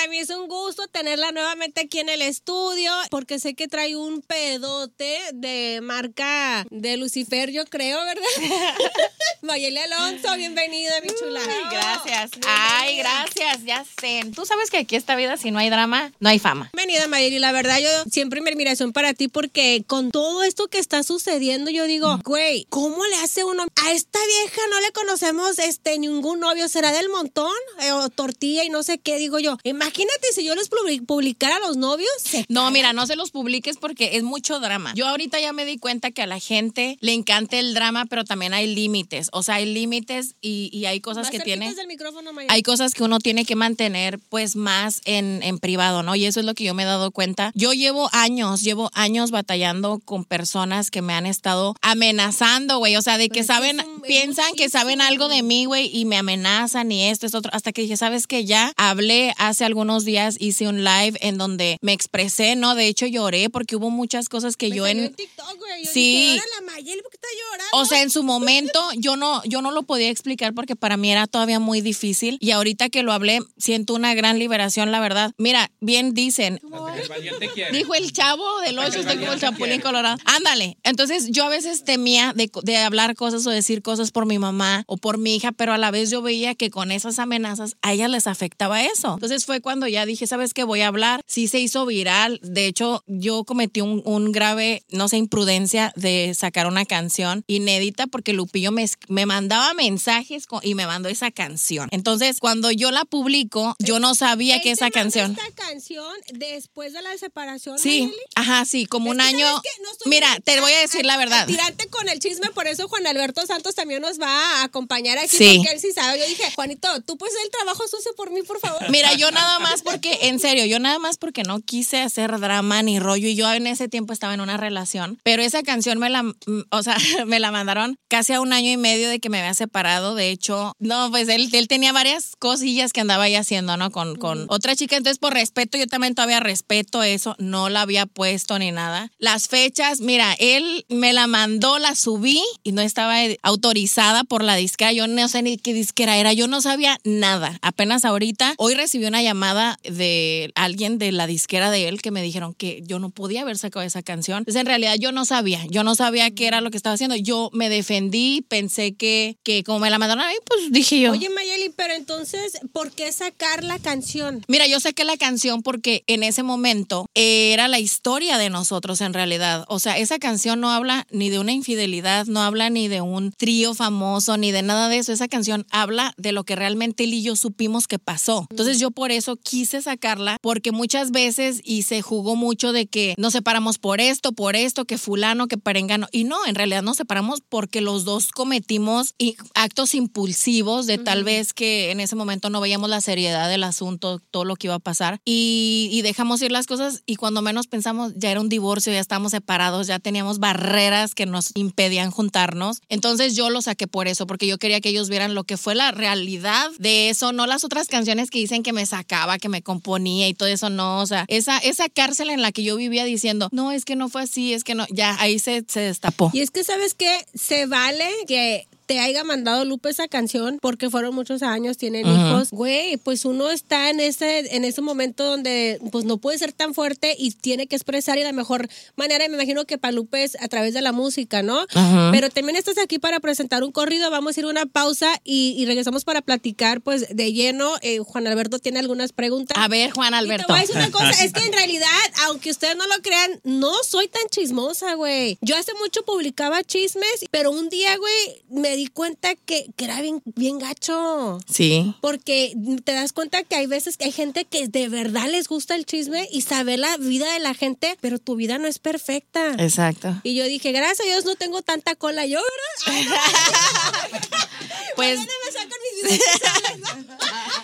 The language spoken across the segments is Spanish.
para mí es un gusto tenerla nuevamente aquí en el estudio, porque sé que trae un pedote de marca de Lucifer, yo creo, ¿verdad? Mayeli Alonso, bienvenida, mi chula. Ay, gracias. Ay, gracias, ya sé. Tú sabes que aquí esta vida, si no hay drama, no hay fama. Bienvenida, Mayeli. La verdad, yo siempre mi admiración para ti, porque con todo esto que está sucediendo, yo digo, güey, ¿cómo le hace uno? A esta vieja no le conocemos este ningún novio, ¿será del montón? Eh, o tortilla y no sé qué, digo yo. Imagínate si yo les publi- publicara a los novios. No, mira, no se los publiques porque es mucho drama. Yo ahorita ya me di cuenta que a la gente le encanta el drama, pero también hay límites. O sea, hay límites y, y hay cosas Más que tiene. del micrófono, Mayeli. Hay cosas que uno tiene que mantener pues más en, en privado, ¿no? Y eso es lo que yo me he dado cuenta. Yo llevo años, llevo años batallando con personas que me han estado amenazando, güey. O sea, de que que saben, un- piensan que saben algo de mí, güey, y me amenazan y esto, es otro. Hasta que dije, ¿sabes qué? Ya hablé hace algunos días, hice un live en donde me expresé, ¿no? De hecho, lloré porque hubo muchas cosas que Me yo en... TikTok, güey. Yo Sí. dije, "Ahora la Mayeli, ¿por qué está llorando? O sea, en su momento yo no, yo no lo podía explicar porque para mí era todavía muy difícil y ahorita que lo hablé siento una gran liberación, la verdad. Mira, bien dicen, El dijo el chavo del 8, estoy como el chapulín colorado. Ándale. Entonces yo a veces temía de, de hablar cosas o decir cosas por mi mamá o por mi hija, pero a la vez yo veía que con esas amenazas a ellas les afectaba eso. Entonces fue cuando ya dije, ¿sabes qué? Voy a hablar. Sí se hizo viral. De hecho, yo cometí un, un grave, no sé, imprudencia de sacar una canción inédita porque Lupillo me, me mandaba mensajes con- y me mandó esa canción. Entonces, cuando yo la publico, yo no sabía Él que esa canción... esta canción después de la separación, Sí, ajá, sí, como Es un año. Mira, te voy a a- decir la verdad. Tirarte con el chisme, por eso Juan Alberto Santos también nos va a acompañar aquí, Sí. porque él sí sabe. Yo dije, Juanito, tú pues el trabajo sucio por mí, por favor. Mira, yo nada más porque, en serio, yo nada más porque no quise hacer drama ni rollo y yo en ese tiempo estaba en una relación, pero esa canción me la, o sea, me la mandaron casi a un año y medio de que me había separado. De hecho, no, pues él, él tenía varias cosillas que andaba ahí haciendo, ¿no? Con, con otra chica. Entonces, por respeto, yo también todavía respeto eso. No la había puesto ni nada. Las fechas, mira, él me la mandó, la subí y no estaba autorizada por la disquera. Yo no sé ni qué disquera era. Yo no sabía nada. Apenas ahorita, hoy recibí una llamada de alguien de la disquera de él que me dijeron que yo no podía haber sacado esa canción. Entonces, en realidad, yo no sabía. Yo no sabía qué era lo que estaba haciendo. Yo me defendí, pensé que, que como me la mandaron a mí, pues dije yo. Oye, Mayeli, pero entonces, ¿por qué sacar la canción? Mira, yo saqué la canción porque en ese momento era la historia de nosotros en realidad. O sea, esa canción no habla ni de una infidelidad, no habla ni de un trío famoso, ni de nada de eso. Esa canción habla de lo que realmente él y yo supimos que pasó. Entonces yo por eso quise sacarla, porque muchas veces y se jugó mucho de que nos separamos por esto, por esto, que fulano, que perengano. Y no, en realidad nos separamos porque los dos cometimos actos impulsivos de tal vez que en ese momento no veíamos la seriedad del asunto, todo lo que iba a pasar. Y, y dejamos ir las cosas y cuando menos pensamos ya era un divorcio, ya estábamos separados, ya teníamos barreras que nos impedían juntarnos. Entonces yo lo saqué por eso, porque yo quería que ellos vieran lo que fue la realidad de eso, no las otras canciones que dicen que me sacaba, que me componía y todo eso, no. O sea, esa, esa cárcel en la que yo vivía diciendo, no, es que no fue así, es que no, ya ahí se, se destapó. Y es que, ¿sabes qué? Se vale que te haya mandado Lupe esa canción porque fueron muchos años, tienen hijos. Güey, pues uno está en ese, en ese momento donde pues no puede ser tan fuerte y tiene que expresar y la mejor manera, me imagino que para Lupe es a través de la música, ¿no? Ujú. Pero también estás aquí para presentar un corrido, vamos a ir a una pausa y, y regresamos para platicar pues de lleno. Eh, Juan Alberto tiene algunas preguntas. A ver, Juan Y te Alberto. voy a decir una cosa, es que en realidad, aunque ustedes no lo crean, no soy tan chismosa, güey. Yo hace mucho publicaba chismes, pero un día, güey, me di cuenta que, que era bien, bien gacho. Sí. Porque te das cuenta que hay veces que hay gente que de verdad les gusta el chisme y saber la vida de la gente, pero tu vida no es perfecta. Exacto. Y yo dije, gracias a Dios no tengo tanta cola yo, ¿verdad? Ay, no. Pues,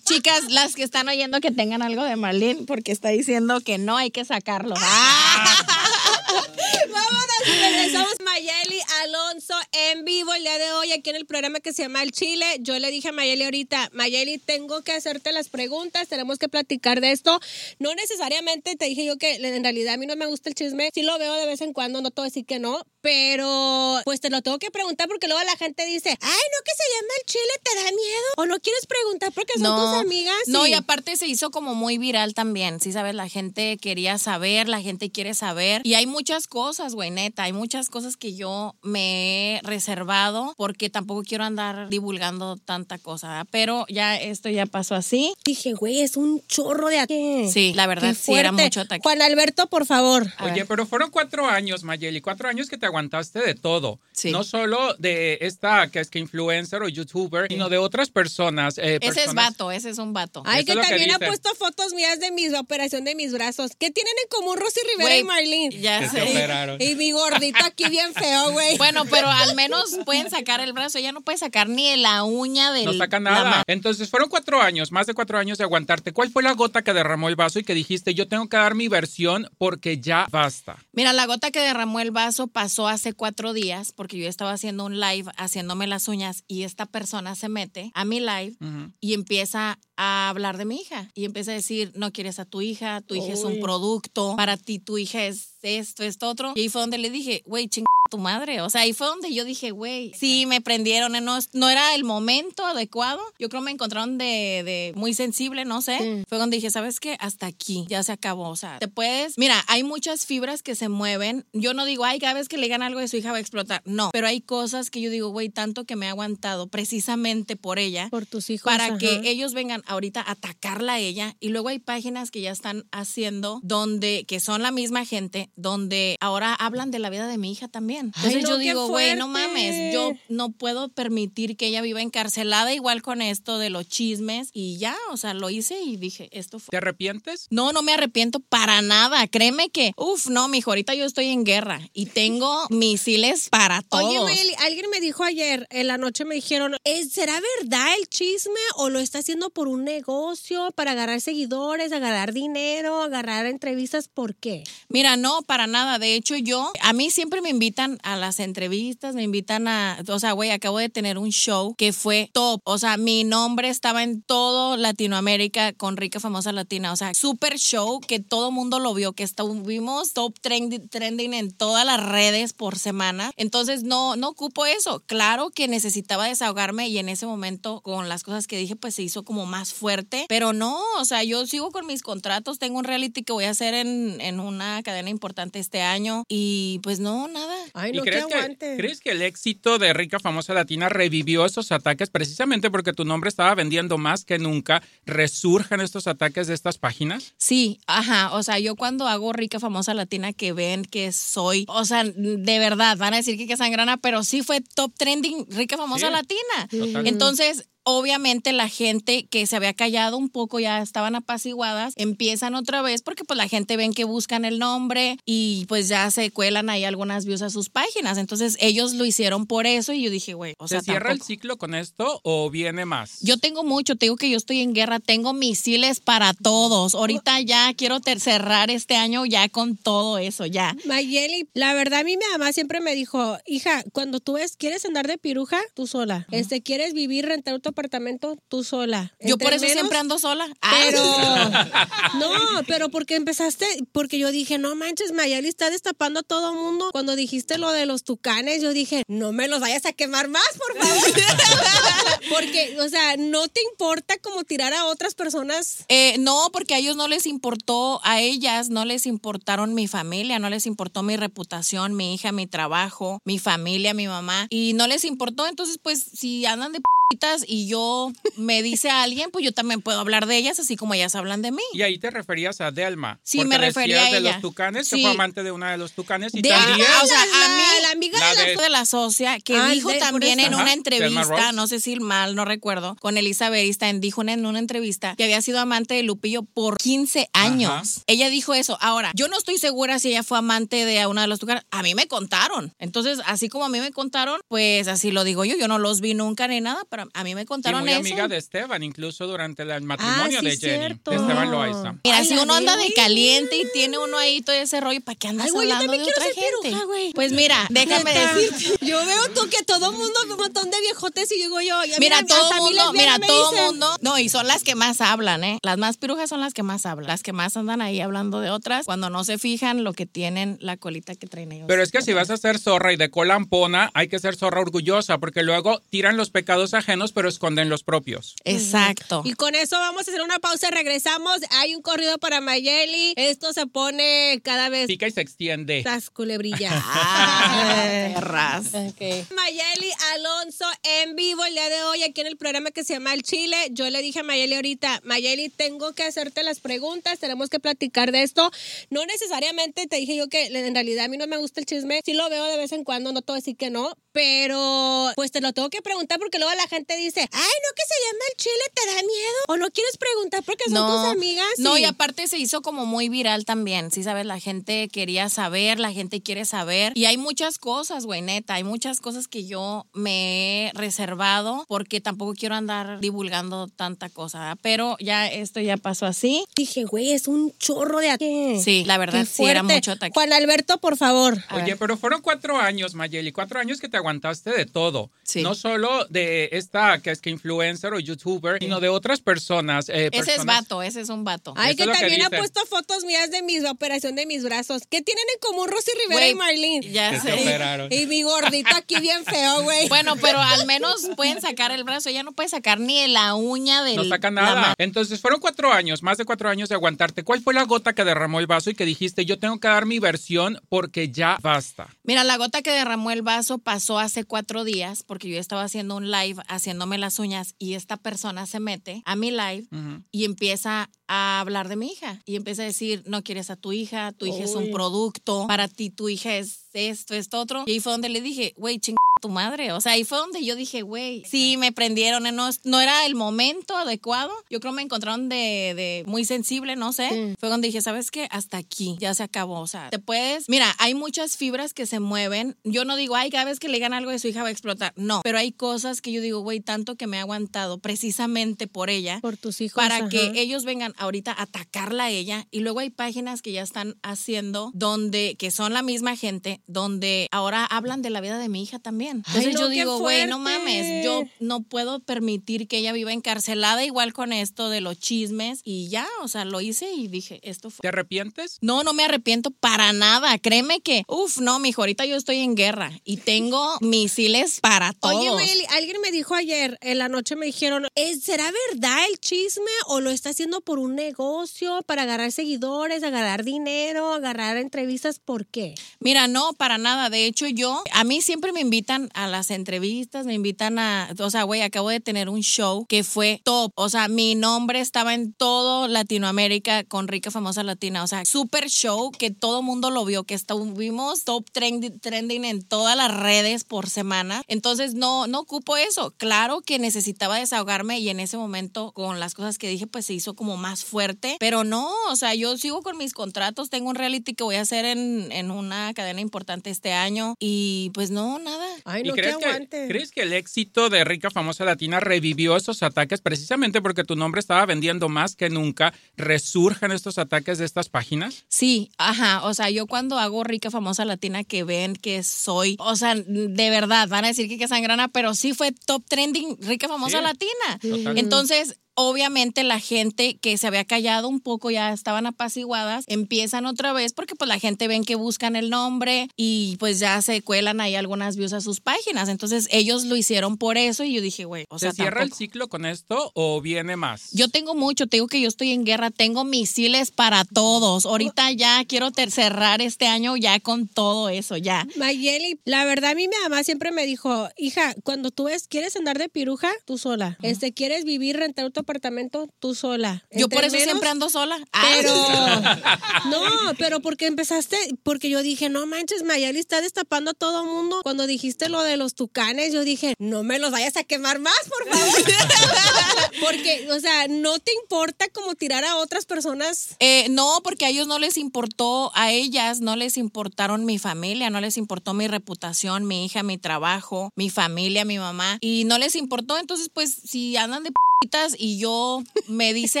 chicas, las que están oyendo que tengan algo de Marlene, porque está diciendo que no hay que sacarlo. Ah. Vámonos regresamos Mayeli Alonso en vivo el día de hoy aquí en el programa que se llama El Chile. Yo le dije a Mayeli ahorita, Mayeli, tengo que hacerte las preguntas, tenemos que platicar de esto. No necesariamente te dije yo que en realidad a mí no me gusta el chisme, sí lo veo de vez en cuando, no a decir que no, pero pues te lo tengo que preguntar porque luego la gente dice, ay, no que se llama el chile, ¿te da miedo? ¿O no quieres preguntar porque son tus amigas? No, y aparte se hizo como muy viral también, sí, sabes, la gente quería saber, la gente quiere saber. Y hay muchas cosas, güey, neta, hay muchas cosas que yo me he reservado porque tampoco quiero andar divulgando tanta cosa, ¿verdad? pero ya esto ya pasó así. Dije, güey, es un chorro de ataque. Sí, la verdad sí era mucho ataque. Juan Alberto, por favor. Oye, pero fueron cuatro años, Mayeli, cuatro años que te aguantaste de todo. Sí. No solo de esta que es que influencer o youtuber, sino de otras personas. eh, Ese es vato, ese es un vato. Ay, Eso que es lo que también ha puesto fotos mías de mi operación de mis brazos. ¿Qué tienen en común Rosy Rivera y Marlene? ya Que sé. operaron. Y mi gordito aquí bien feo, güey. Bueno, pero al menos pueden sacar el brazo. Ella no puede sacar ni la uña del. No saca nada. Entonces fueron cuatro años, más de cuatro años de aguantarte. ¿Cuál fue la gota que derramó el vaso y que dijiste, yo tengo que dar mi versión porque ya basta? Mira, la gota que derramó el vaso pasó hace cuatro días porque yo estaba haciendo un live haciéndome las uñas y esta persona se mete a mi live y empieza a hablar de mi hija y empieza a decir, no quieres a tu hija, tu hija es un Uy. producto, para ti tu hija es esto, esto, otro. Y ahí fue donde le dije, güey, ching tu madre. O sea, ahí fue donde yo dije, güey, sí, me prendieron, no, no era el momento adecuado. Yo creo me encontraron de, de muy sensible, no sé. Sí. Fue donde dije, ¿sabes qué? Hasta aquí, ya se acabó. O sea, te puedes, mira, hay muchas fibras que se mueven. Yo no digo, ay, cada vez que le digan algo de su hija va a explotar. No, pero hay cosas que yo digo, güey, tanto que me he aguantado precisamente por ella Por tus hijos. para ajá. que ellos vengan ahorita atacarla a ella y luego hay páginas que ya están haciendo donde que son la misma gente donde ahora hablan de la vida de mi hija también. Ay, Entonces no, yo digo, güey, no mames, yo no puedo permitir que ella viva encarcelada igual con esto de los chismes y ya, o sea, lo hice y dije, esto fue ¿Te arrepientes? no, no me arrepiento para nada. Créeme que, uff, no, mijo, ahorita yo estoy en guerra y tengo misiles para todos. Oye, Mayeli, alguien me dijo ayer, en la noche me dijeron, ¿es- ¿será verdad el chisme o lo está haciendo por un negocio, para agarrar seguidores, agarrar dinero, agarrar entrevistas? ¿Por qué? Mira, no, para nada. De hecho, yo, a mí siempre me invitan a las entrevistas, me invitan a, o sea, güey, acabo de tener un show que fue top. O sea, mi nombre estaba en todo Latinoamérica con Rica Famosa Latina. O sea, super show que todo mundo lo vio, que estuvimos top trending, trending en todas las redes por semana. Entonces, no, no ocupo eso. Claro que necesitaba desahogarme y en ese momento, con las cosas que dije, pues se hizo como más fuerte. Pero no, o sea, yo sigo con mis contratos. Tengo un reality que voy a hacer en, en una cadena importante este año. Y pues no, nada. Ay, ¿Y no, que crees que, aguante. crees que el éxito de Rica Famosa Latina revivió esos ataques precisamente porque tu nombre estaba vendiendo más que nunca? ¿Resurjan estos ataques de estas páginas? Sí, ajá. O sea, yo cuando hago rica famosa latina que ven que soy, o sea, de verdad, van a decir que, que sangrana, pero sí fue top trending rica famosa Sí, latina. total. Entonces, obviamente la gente que se había callado un poco ya estaban apaciguadas, empiezan otra vez porque pues la gente ven que buscan el nombre y pues ya se cuelan ahí algunas views a sus páginas. Entonces ellos lo hicieron por eso y yo dije, güey, o sea, ¿Se cierra el ciclo con esto o viene más? Yo tengo mucho, te digo que yo estoy en guerra, tengo misiles para todos. Ahorita ya quiero cerrar este año ya con todo eso, ya. Mayeli, la verdad, a mí mi mamá siempre me dijo, hija, cuando tú ves, quieres andar de piruja, tú sola. Este, quieres vivir, rentar tu apartamento, tú sola. Yo por eso menos- siempre ando sola. Pero, Ah. no, pero porque empezaste, porque yo dije, no manches, Mayeli está destapando a todo mundo. Cuando dijiste lo de los tucanes, yo dije, no me los vayas a quemar más, por favor. porque, o sea, no te importa como tirar a otras personas. Eh, no, porque a ellos no les importó, a ellas no les importaron mi familia, no les importó mi reputación, mi hija, mi trabajo, mi familia, mi mamá, y no les importó. Entonces, pues, si andan de p***itas y yo me dice a alguien, pues yo también puedo hablar de ellas, así como ellas hablan de mí. Y ahí te referías a Delma. Sí, porque me refería a de ella. los tucanes, que Sí. fue amante de una de los tucanes. Y De- también. ah, o sea, La- a mí, la amiga La de la de- de la socia que Ah, dijo de- también en Ajá, una entrevista, no sé si mal, no recuerdo, con Elisa Beristain, dijo en una entrevista que había sido amante de Lupillo por 15 años. Ajá. Ella dijo eso. Ahora, yo no estoy segura si ella fue amante de una de los tucanes. A mí me contaron. Entonces, así como a mí me contaron, pues así lo digo yo. Yo no los vi nunca ni nada, pero a mí me Y contaron muy eso. amiga de Esteban, incluso durante el matrimonio sí, de Jenny, cierto. de Esteban Loaiza. Mira, Ay, si uno anda de caliente y tiene uno ahí todo ese rollo, ¿para qué andas Ay, yo hablando de también otra quiero ser gente? piruja, pues mira, déjame Neta. decirte. Yo veo tú que todo mundo, un montón de viejotes y digo yo. y a mí Mira, hasta todo a mundo, mira, todo dicen, mundo. No, y son las que más hablan, ¿eh? Las más pirujas son las que más hablan. Las que más andan ahí hablando de otras cuando no se fijan lo que tienen la colita que traen ellos. Pero es que si vas a ser zorra y de cola ampona, hay que ser zorra orgullosa, porque luego tiran los pecados ajenos, pero esconden los propios. Exacto. Y con eso vamos a hacer una pausa. Regresamos. Hay un corrido para Mayeli. Esto se pone cada vez. Pica y se extiende. Las culebrilla. Ah, perras. Mayeli Alonso en vivo el día de hoy aquí en el programa que se llama El Chile. Yo le dije a Mayeli ahorita, Mayeli, tengo que hacerte las preguntas, tenemos que platicar de esto. No necesariamente te dije yo que en realidad a mí no me gusta el chisme, sí lo veo de vez en cuando, no te voy a decir que no, pero pues te lo tengo que preguntar porque luego la gente dice, ay, no que se llama El Chile, ¿te da miedo? ¿O no quieres preguntar porque son tus amigas? No, y- y aparte se hizo como muy viral también, sí sabes, la gente quería saber, la gente quiere saber y hay muchas cosas, güey, neta, hay muchas cosas que yo me he reservado porque tampoco quiero andar divulgando tanta cosa, ¿verdad? pero ya esto ya pasó así. Dije, güey, es un chorro de ataque. Sí, la verdad sí era fuerte. mucho ataque. Juan Alberto, por favor. Oye, pero fueron cuatro años, Mayeli, cuatro años que te aguantaste de todo. Sí. No solo de esta que es que influencer o youtuber, sino de otras personas. eh, Ese es vato, ese es un vato. Ay, Eso que es lo que también ha puesto fotos mías de mi operación de mis brazos. ¿Qué tienen en común Rosy Rivera y Marlene? Ya Que se sé. operaron. Y mi gordito aquí bien feo, güey. Bueno, pero al menos pueden sacar el brazo. Ella no puede sacar ni la uña del. No saca nada. Entonces fueron cuatro años, más de cuatro años de aguantarte. ¿Cuál fue la gota que derramó el vaso y que dijiste, yo tengo que dar mi versión porque ya basta? Mira, la gota que derramó el vaso pasó hace cuatro días porque yo estaba haciendo un live haciéndome las uñas y esta persona se mete a mi live y empieza a hablar de mi hija y empieza a decir, no quieres a tu hija, tu hija es un producto, para ti tu hija es esto, esto, otro. Y ahí fue donde le dije, güey, ching tu madre. O sea, ahí fue donde yo dije, güey, sí, me prendieron, eh, no, no era el momento adecuado. Yo creo me encontraron de, de muy sensible, no sé. Sí. Fue donde dije, ¿sabes qué? Hasta aquí, ya se acabó. O sea, te puedes. Mira, hay muchas fibras que se mueven. Yo no digo, ay, cada vez que le digan algo de su hija va a explotar. No, pero hay cosas que yo digo, güey, tanto que me he aguantado precisamente por ella. Por tus hijos. Para ajá. que ellos vengan ahorita a atacarla a ella. Y luego hay páginas que ya están haciendo donde, que son la misma gente, donde ahora hablan de la vida de mi hija también. Entonces no, yo digo, güey, no mames, yo no puedo permitir que ella viva encarcelada igual con esto de los chismes. Y ya, o sea, lo hice y dije, esto fue. ¿Te arrepientes? No, no me arrepiento para nada. Créeme que, uff, no, mijo, ahorita yo estoy en guerra y tengo misiles para todos. Oye, Mayeli, alguien me dijo ayer, en la noche me dijeron, ¿es- ¿será verdad el chisme o lo está haciendo por un negocio, para agarrar seguidores, agarrar dinero, agarrar entrevistas? ¿Por qué? Mira, no, para nada. De hecho, yo, a mí siempre me invitan a las entrevistas, me invitan a, o sea, güey, acabo de tener un show que fue top. O sea, mi nombre estaba en todo Latinoamérica con Rica Famosa Latina. O sea, super show que todo mundo lo vio, que estuvimos top trending, trending en todas las redes por semana. Entonces, no, no ocupo eso. Claro que necesitaba desahogarme y en ese momento, con las cosas que dije, pues se hizo como más fuerte. Pero no, o sea, yo sigo con mis contratos. Tengo un reality que voy a hacer en, en una cadena importante este año. Y pues no, nada. Ay, ¿Y no, que crees que, aguante. crees que el éxito de Rica Famosa Latina revivió esos ataques precisamente porque tu nombre estaba vendiendo más que nunca? ¿Resurgen estos ataques de estas páginas? Sí, ajá. O sea, yo cuando hago rica famosa latina que ven que soy, o sea, de verdad, van a decir que, que sangrana, pero sí fue top trending rica famosa Sí, latina. total. Entonces, obviamente la gente que se había callado un poco ya estaban apaciguadas, empiezan otra vez porque pues la gente ven que buscan el nombre y pues ya se cuelan ahí algunas views a sus páginas. Entonces, ellos lo hicieron por eso y yo dije, güey, o ¿Se sea, cierra el ciclo con esto o viene más? Yo tengo mucho, te digo que yo estoy en guerra, tengo misiles para todos. Ahorita ya quiero cerrar este año ya con todo eso, ya. Mayeli, la verdad, a mí mi mamá siempre me dijo, hija, cuando tú ves, quieres andar de piruja, tú sola. Este, quieres vivir, rentar tu departamento tú sola. Yo por eso menos- siempre ando sola. Ah. Pero no, pero porque empezaste, porque yo dije, no manches, Mayeli está destapando a todo mundo. Cuando dijiste lo de los tucanes, yo dije, no me los vayas a quemar más, por favor. porque, o sea, no te importa como tirar a otras personas. Eh, no, porque a ellos no les importó, a ellas no les importaron mi familia, no les importó mi reputación, mi hija, mi trabajo, mi familia, mi mamá, y no les importó. Entonces, pues, si andan de p***itas y yo me dice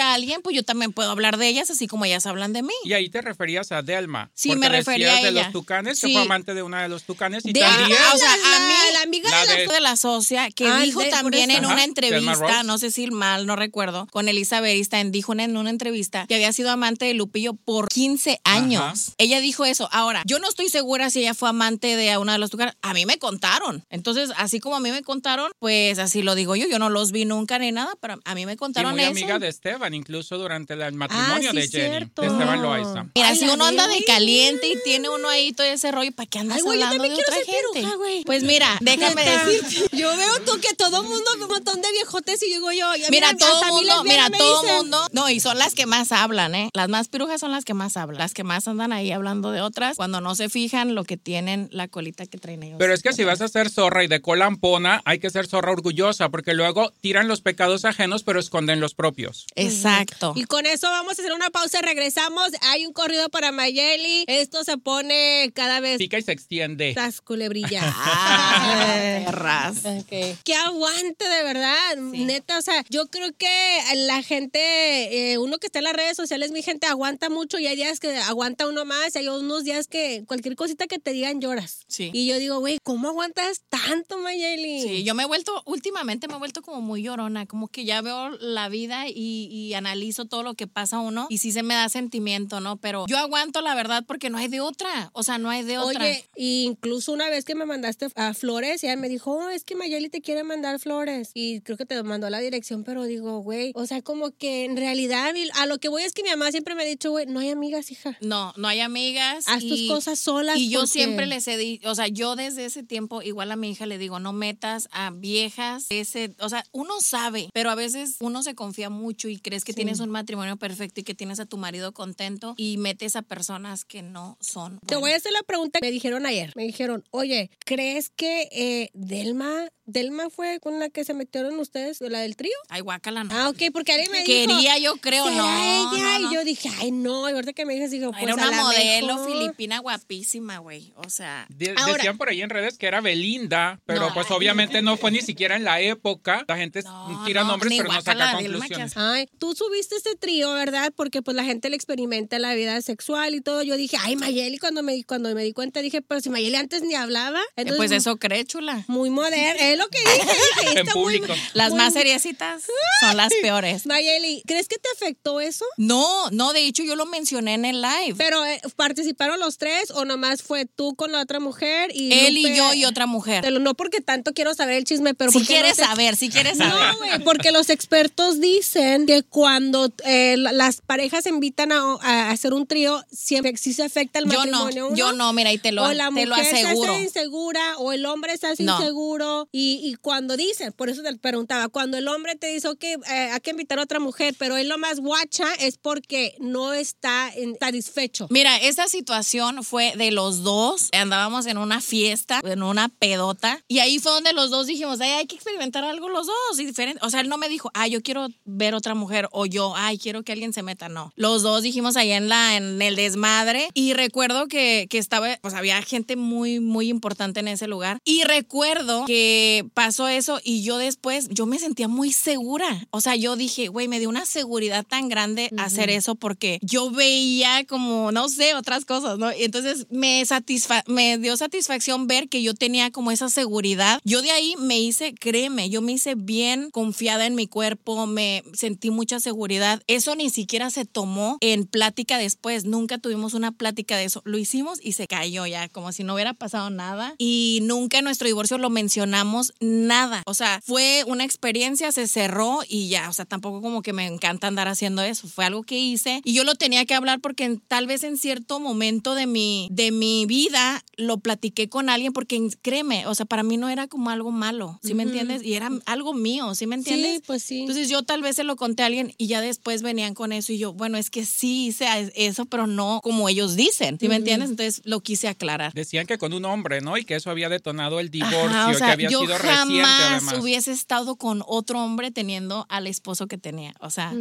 a alguien, pues yo también puedo hablar de ellas, así como ellas hablan de mí. Y ahí te referías a Delma. Sí, me refería a de ella. los tucanes, que Sí. fue amante de una de los tucanes. Y De- también. o sea, la, a mí- la amiga La de la de- de la socia que Ah, dijo de- también en Ajá, una entrevista, no sé si mal, no recuerdo, con Elisa Beristain, dijo en una entrevista que había sido amante de Lupillo por 15 años. Ajá. Ella dijo eso. Ahora, yo no estoy segura si ella fue amante de una de los tucanes. A mí me contaron. Entonces, así como a mí me contaron, pues así lo digo yo. Yo no los vi nunca ni nada, pero a mí me Y contaron muy eso. amiga de Esteban, incluso durante el matrimonio sí, de Jenny, cierto. de Esteban Loaiza. Mira, Ay, si uno anda de- caliente y tiene uno ahí todo ese rollo, ¿para qué andas Ay, güey, yo hablando de otra quiero ser gente? piruja, güey. Pues mira, déjame decirte. Yo veo tú que todo mundo, un montón de viejotes y digo yo, ya Mira, hasta todo mundo, mira, todo dicen. mundo. No, y son las que más hablan, ¿eh? Las más pirujas son las que más hablan. Las que más andan ahí hablando de otras cuando no se fijan lo que tienen la colita que traen ellos. Pero es que si vas a ser zorra y de colampona, hay que ser zorra orgullosa, porque luego tiran los pecados ajenos, pero esconden los propios. Exacto. Y con eso vamos a hacer una pausa, regresamos. Hay un corrido para Mayeli. Esto se pone cada vez Pica y se extiende. estas culebrillas. Ah, perras. Que aguante de verdad, neta, o sea, yo creo que la gente, eh, uno que está en las redes sociales, mi gente aguanta mucho y hay días que aguanta uno más y hay unos días que cualquier cosita que te digan lloras. Sí. Y yo digo, güey, ¿cómo aguantas tanto, Mayeli? Sí, yo me he vuelto, últimamente me he vuelto como muy llorona, como que ya veo la vida y, y analizo todo lo que pasa a uno y sí se me da sentimiento, ¿no? Pero yo aguanto la verdad porque no hay de otra, o sea, no hay de otra. Oye, incluso una vez que me mandaste a flores, ella me dijo, oh, es que Mayeli te quiere mandar flores. Y creo que te mandó la dirección, pero digo, güey, o sea, como que en realidad, a lo que voy es que mi mamá siempre me ha dicho, güey, no hay amigas, hija. No, no hay amigas. Haz tus cosas solas. Y yo porque- siempre les he dicho, o sea, yo desde ese tiempo, igual a mi hija le digo, no metas a viejas, ese, o sea, uno sabe, pero a veces uno se confía mucho y crees que tienes un matrimonio perfecto y que tienes a tu marido contento y metes a personas que no son. Te voy a hacer la pregunta que me dijeron ayer. Me dijeron, oye, ¿crees que eh, Delma, Delma fue con la que se metieron ustedes, la del trío? Ay, guácala, no. Ah, ok, porque alguien me dijo. Quería, yo creo, ¿será no. ella? no, no. Y yo dije, ay, no. Y ahorita que me dices, digo, pues Era a una la modelo mejor. filipina guapísima, güey. O sea, De- Ahora- decían por ahí en redes que era Belinda, pero No. pues obviamente no fue ni siquiera en la época. La gente No, tira no, nombres, ni pero no saca conclusiones. Ay, tú subiste este trío, ¿verdad? Porque pues la gente le experimenta la vida sexual y todo. Yo dije, ay, Mayeli, cuando me, cuando me di cuenta, dije, pero si Mayeli antes ni hablaba. eh, Entonces, pues eso cree, chula. Muy moderno. Es lo que dije. dije En está muy- público. Las muy- más seriecitas son las peores. Mayeli, ¿crees que te afectó eso? No, no, de hecho yo lo mencioné en el live. Pero eh, participaron los tres o nomás fue tú con la otra mujer y Él y yo y otra mujer. Te lo- No porque tanto quiero saber el chisme, pero Si quieres saber, si quieres saber. No, güey, porque los expertos dicen que cuando eh, la- las parejas invitan a, a hacer un trío, siempre sí se afecta el Yo no, matrimonio. yo no, mira, y te lo, o la te lo mujer aseguro. se hace insegura o el hombre se hace No. inseguro y, y cuando dicen, por eso te preguntaba, cuando el hombre te dice, ok, eh, hay que invitar a otra mujer, pero él lo más guacha es porque no está satisfecho. Mira, esa situación fue de los dos. Andábamos en una fiesta, en una pedota. Y ahí fue donde los dos dijimos, ay, hay que experimentar algo los dos. Y diferente. O sea, él no me dijo, ay, yo quiero ver otra mujer. O yo, ay, quiero que alguien se meta. No. Los dos dijimos ahí en, la, en el desmadre. Y recuerdo que, que estaba, pues había gente muy, muy importante en ese lugar. Y recuerdo que pasó eso y yo después, yo me sentía muy segura. O sea, yo dije, güey, me dio una seguridad tan grande hacer eso porque yo veía como, no sé, otras cosas, ¿no? Y entonces me, satisfa me dio satisfacción ver que yo tenía como esa seguridad. Yo de ahí me hice, créeme, yo me hice bien confiada en mi cuerpo, me sentí mucha seguridad. Eso ni siquiera se tomó en plática después, nunca tuvimos una plática de eso. Lo hicimos y se cayó ya, como si no hubiera pasado nada. Y nunca en nuestro divorcio lo mencionamos nada. O sea, fue una experiencia, se cerró y ya. O sea, tampoco como que me encanta andar haciendo eso. Fue algo que hice y yo lo tenía que hablar porque en- tal vez en cierto momento de mi, de mi vida lo platiqué con alguien porque créeme, o sea, para mí no era como algo malo, ¿sí me entiendes? Y era algo mío, ¿sí me entiendes? Sí, pues sí. Entonces yo tal vez se lo conté a alguien y ya después venían con eso y yo, bueno, es que sí hice eso, pero no como ellos dicen, ¿sí me entiendes? Entonces lo quise aclarar. Decían que con un hombre, ¿no? Y que eso había detonado el divorcio, Ajá, o sea, que había yo sido jamás reciente además. hubiese estado con otro hombre teniendo al esposo que tenía. O sea,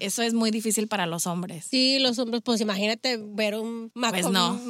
eso es muy difícil para los hombres. Sí, los hombres, pues imagínate ver un Pues no.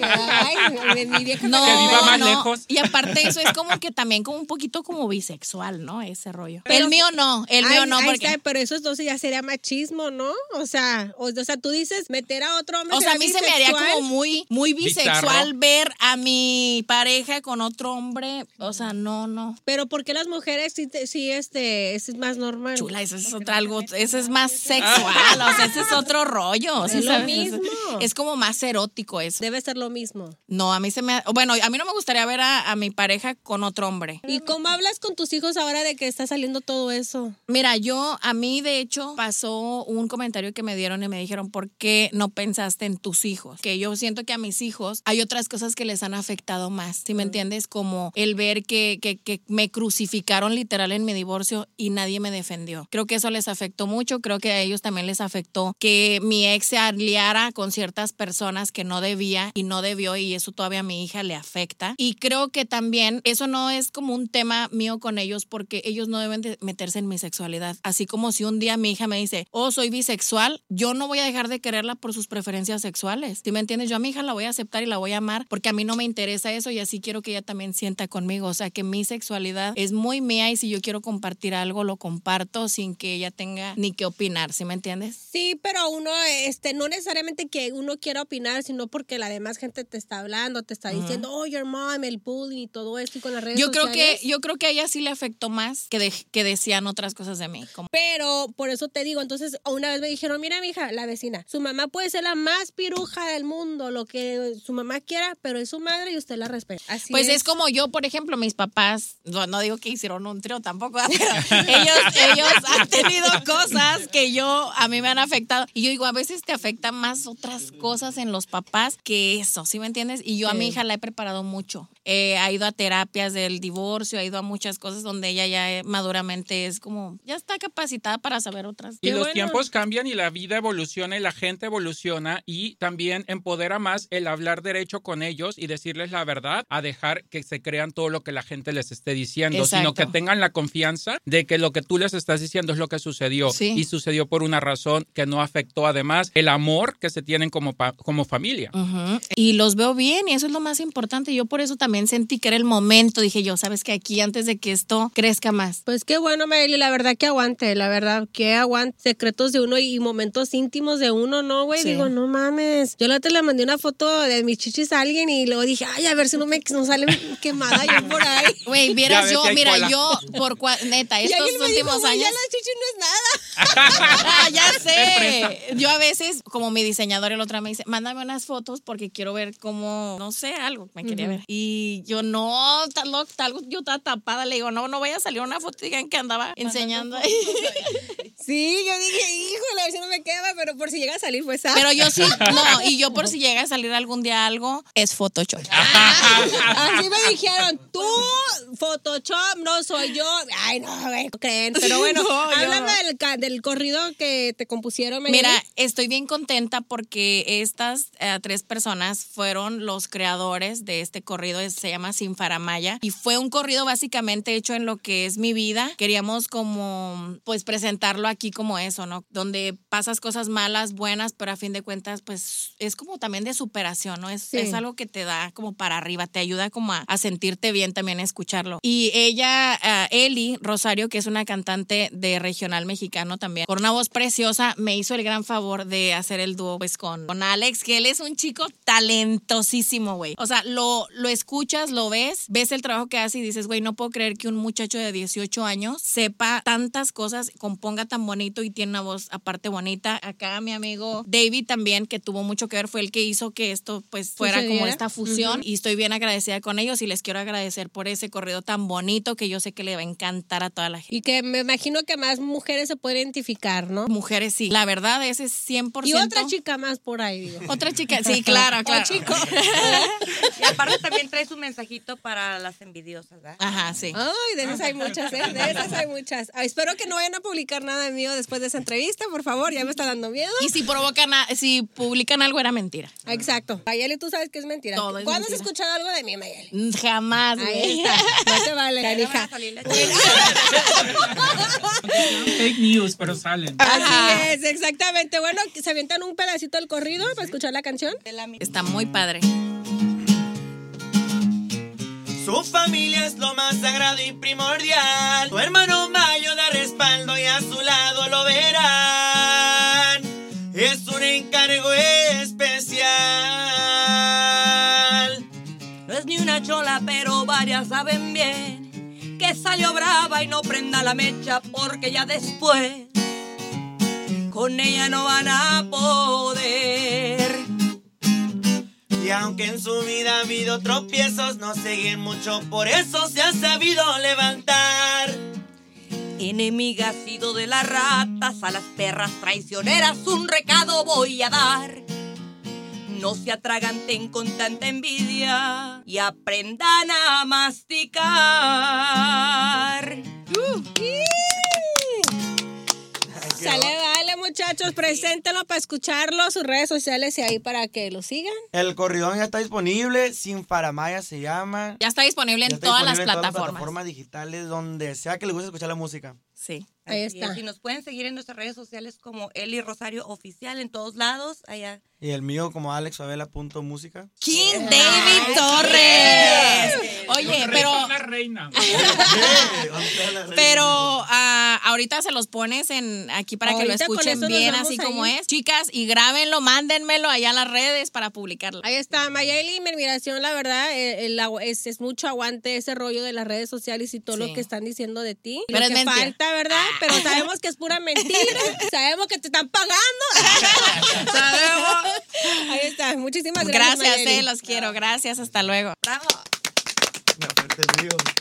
Ay, mi vieja No, Que viva más no. lejos. Y aparte eso es como que también como un poquito como bisexual, ¿no? Ese rollo. Pero- el mío no, el mío Ay, no, porque... está, pero eso entonces ya sería machismo, ¿no? O sea, o, o sea, tú dices meter a otro hombre. O sea, a ¿será mí se me haría como muy, muy bisexual Bizarro. ver a mi pareja con otro hombre. O sea, no, no. Pero ¿por qué las mujeres sí, te- sí este, es más normal? Chula, eso es otra algo, eso es más sexual, o sea, ese es otro rollo. ¿sí Es lo mismo. Es como más erótico eso. Debe ser lo mismo. No, a mí se me, bueno, a mí no me gustaría ver a, a mi pareja con otro hombre. ¿Y cómo hablas con tus hijos ahora de que está saliendo todo eso? Mira, yo, a mí de hecho pasó un comentario que me dieron y me dijeron, ¿por qué no pensaste en tus hijos? Que yo siento que a mis hijos hay otras cosas que les han afectado más, ¿sí me entiendes? Como el ver que, que, que me crucificaron literal en mi divorcio y nadie me defendió. Creo que eso les afectó mucho, creo que a ellos también les afectó que mi ex se aliara con ciertas personas que no debía y no debió y eso todavía a mi hija le afecta. Y creo que también eso no es como un tema mío con ellos porque ellos no deben de meterse en mi sexualidad. Así como si un día mi hija me dice, oh, soy bisexual, yo no voy a dejar de quererla por sus preferencias sexuales. ¿Sí me entiendes? Yo a mi hija la voy a aceptar y la voy a amar porque a mí no me interesa eso y así quiero que ella también sienta conmigo. O sea, que mi sexualidad es muy mía y si yo quiero compartir algo, lo comparto sin que ella tenga ni que opinar. ¿Sí me entiendes? Sí, pero uno, este, no necesariamente que uno quiera opinar, sino porque la demás gente te está hablando, te está diciendo, oh, your mom, el bullying y todo esto y con las redes Yo creo que yo creo que a ella sí le afectó más que, de- que decían otras cosas de mí. Como, Pero por eso te digo, entonces una vez me dijeron, mira mi hija, la vecina, su mamá puede ser la más piruja del mundo, lo que su mamá quiera, pero es su madre y usted la respeta. Así pues es. es. como yo, por ejemplo, mis papás, no, no digo que hicieron un trío tampoco, pero ellos, ellos han tenido cosas que yo, a mí me han afectado. Y yo digo, a veces te afectan más otras cosas en los papás que eso, ¿sí me entiendes? Y yo a mi hija la he preparado mucho. Eh, ha ido a terapias del divorcio, ha ido a muchas cosas donde ella ya eh, maduramente es como, ya está capacitada para saber otras. Y Qué los bueno. tiempos cambian y la vida evoluciona y la gente evoluciona y también empodera más el hablar derecho con ellos y decirles la verdad a dejar que se crean todo lo que la gente les esté diciendo, sino Exacto. que tengan la confianza de que lo que tú les estás diciendo es lo que sucedió Sí. y sucedió por una razón que no afectó además el amor que se tienen como, como familia. Ujú. Y los veo bien y eso es lo más importante. Yo por eso también sentí que era el momento. Dije yo, sabes que aquí antes de que esto crezca más. Pues qué bueno, La verdad que aguante, la verdad que aguante secretos de uno y momentos íntimos de uno, ¿no, güey? Sí. Digo, no mames. Yo la otra le mandé una foto de mis chichis a alguien y luego dije, ay, a ver si no me no sale quemada yo por ahí. Güey, vieras yo, mira, cola. yo por cua- neta, estos últimos dijo, años. ya la chichi no es nada. Ah, ya sé. Yo a veces, como mi diseñador el otro me dice, mándame unas fotos porque quiero ver cómo, no sé, algo me quería ver. Y yo no, tal, tal, yo estaba tapada, le digo, no, no vaya a salir una foto y digan que andaba enseñando ahí. Sí, yo dije, híjole, a ver si no me queda, pero por si llega a salir, pues, ¿sabes? Pero yo sí, no, y yo por si llega a salir algún día algo, es Photoshop. Así me dijeron, tú, Photoshop, no soy yo. Ay, no, creen. Pero bueno, No, háblame no. del, del corrido que te compusieron. Mira, estoy bien contenta porque estas eh, tres personas fueron los creadores de este corrido, se llama Sin Faramaya, y fue un corrido básicamente hecho en lo que es mi vida. Queríamos como, pues, presentarlo aquí como eso, ¿no? Donde pasas cosas malas, buenas, pero a fin de cuentas, pues, es como también de superación, ¿no? Es, Sí. es algo que te da como para arriba, te ayuda como a, a sentirte bien también escucharlo. Y ella, ah, Eli Rosario, que es una cantante de regional mexicano también, con una voz preciosa, me hizo el gran favor de hacer el dúo pues con, con Alex, que él es un chico talentosísimo, güey. O sea, lo, lo escuchas, lo ves, ves el trabajo que hace y dices, güey, no puedo creer que un muchacho de 18 años sepa tantas cosas, componga tan bonito y tiene una voz aparte bonita. Acá mi amigo David también, que tuvo mucho que ver, fue el que hizo que esto pues fuera como esta fusión y estoy bien agradecida con ellos y les quiero agradecer por ese corrido tan bonito que yo sé que le va a encantar a toda la gente. Y que me imagino que más mujeres se pueden identificar, ¿no? Mujeres, sí. La verdad, ese es 100%. Y otra chica más por ahí, digo. Otra chica, sí, claro, O claro. chico. Y aparte también traes un mensajito para las envidiosas, ¿verdad? Ajá, sí. Ay, de esas hay muchas, ¿eh? De esas hay muchas. Ay, espero que no vayan a publicar nada mío después de esa entrevista, por favor, ya me está dando miedo. Y si provocan, a- si publican algo era mentira. Exacto. Mayeli, tú sabes que es mentira. Todo es ¿Cuándo has escuchado algo de mí, Mayeli? Mm, Jamás, Ahí está. No te vale, canija. Fake news, pero salen. Así es, exactamente. Bueno, se avientan un pedacito del corrido para escuchar la canción. Está muy padre. Su familia es lo más sagrado y primordial. Tu hermano Mayo da respaldo y a su lado lo verán. Es un encargo especial. No es ni una chola, pero varias saben bien que salió brava y no prenda la mecha porque ya después con ella no van a poder. Y aunque en su vida ha habido tropiezos, no siguen mucho, por eso se ha sabido levantar. Enemiga ha sido de las ratas, a las perras traicioneras un recado voy a dar. No se atraganten con tanta envidia y aprendan a masticar. Sale, vale, muchachos, preséntenlo para escucharlo, sus redes sociales y ahí para que lo sigan. El corridón ya está disponible, Sin Faramaya se llama. Ya está disponible en Ya está todas las en plataformas. plataformas digitales, donde sea que les guste escuchar la música. Sí. Ahí está. es, Y nos pueden seguir en nuestras redes sociales como Eli Rosario Oficial en todos lados. Allá. Y el mío como alexfabela.música. King David Torres. Oye, pero La reina. pero ah, ahorita se los pones en aquí para que lo escuchen bien así ahí. como es. Chicas, y grábenlo, mándenmelo allá a las redes para publicarlo. Ahí está, Mayeli, mi admiración, la verdad, eh, el agu- es, es mucho aguante ese rollo de las redes sociales y todo Sí. lo que están diciendo de ti. Pero lo es que mentira. falta, ¿verdad? Pero sabemos que es pura mentira. sabemos que te están pagando. Ahí está, muchísimas gracias. Eh, los quiero. Gracias, hasta luego. ¡Bravo! Me.